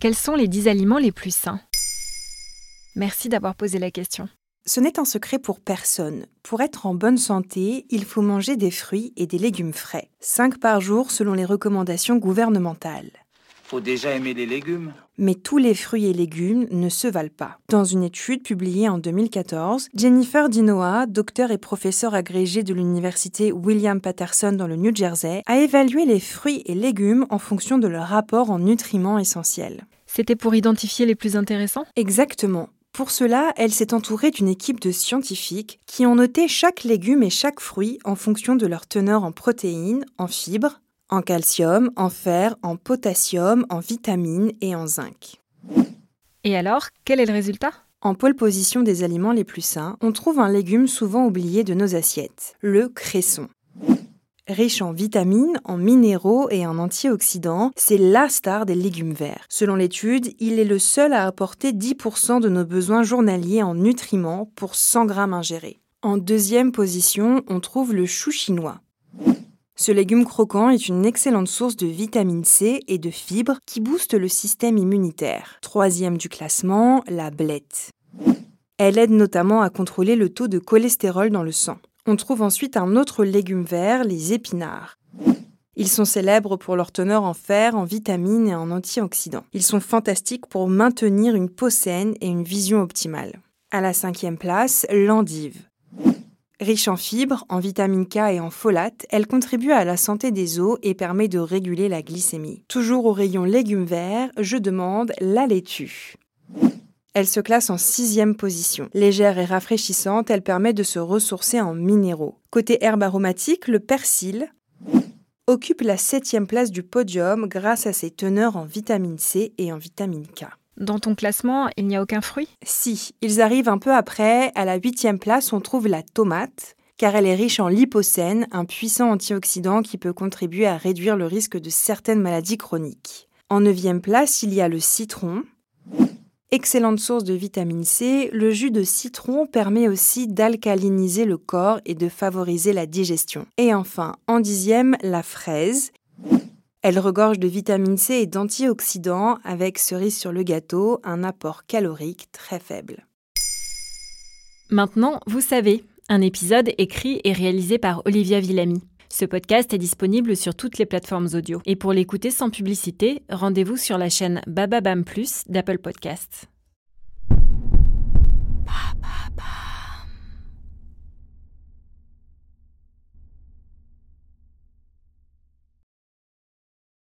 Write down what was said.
Quels sont les 10 aliments les plus sains? Merci d'avoir posé la question. Ce n'est un secret pour personne. Pour être en bonne santé, il faut manger des fruits et des légumes frais. 5 par jour selon les recommandations gouvernementales. Faut déjà aimer les légumes? Mais tous les fruits et légumes ne se valent pas. Dans une étude publiée en 2014, Jennifer Dinoa, docteur et professeur agrégé de l'université William Patterson dans le New Jersey, a évalué les fruits et légumes en fonction de leur rapport en nutriments essentiels. C'était pour identifier les plus intéressants? Exactement. Pour cela, elle s'est entourée d'une équipe de scientifiques qui ont noté chaque légume et chaque fruit en fonction de leur teneur en protéines, en fibres, en calcium, en fer, en potassium, en vitamines et en zinc. Et alors, quel est le résultat? En pole position des aliments les plus sains, on trouve un légume souvent oublié de nos assiettes, le cresson. Riche en vitamines, en minéraux et en antioxydants, c'est la star des légumes verts. Selon l'étude, il est le seul à apporter 10% de nos besoins journaliers en nutriments pour 100 grammes ingérés. En deuxième position, on trouve le chou chinois. Ce légume croquant est une excellente source de vitamine C et de fibres qui boostent le système immunitaire. Troisième du classement, la blette. Elle aide notamment à contrôler le taux de cholestérol dans le sang. On trouve ensuite un autre légume vert, les épinards. Ils sont célèbres pour leur teneur en fer, en vitamines et en antioxydants. Ils sont fantastiques pour maintenir une peau saine et une vision optimale. À la cinquième place, l'endive. Riche en fibres, en vitamine K et en folate, elle contribue à la santé des os et permet de réguler la glycémie. Toujours au rayon légumes verts, je demande la laitue. Elle se classe en sixième position. Légère et rafraîchissante, elle permet de se ressourcer en minéraux. Côté herbe aromatique, le persil occupe la septième place du podium grâce à ses teneurs en vitamine C et en vitamine K. Dans ton classement, il n'y a aucun fruit? Si, ils arrivent un peu après. À la huitième place, on trouve la tomate, car elle est riche en lipocène, un puissant antioxydant qui peut contribuer à réduire le risque de certaines maladies chroniques. En neuvième place, il y a le citron. Excellente source de vitamine C, le jus de citron permet aussi d'alcaliniser le corps et de favoriser la digestion. Et enfin, en dixième, la fraise. Elle regorge de vitamine C et d'antioxydants avec cerise sur le gâteau, un apport calorique très faible. Maintenant, vous savez, un épisode écrit et réalisé par Olivia Villamy. Ce podcast est disponible sur toutes les plateformes audio. Et pour l'écouter sans publicité, rendez-vous sur la chaîne Bababam Plus d'Apple Podcasts.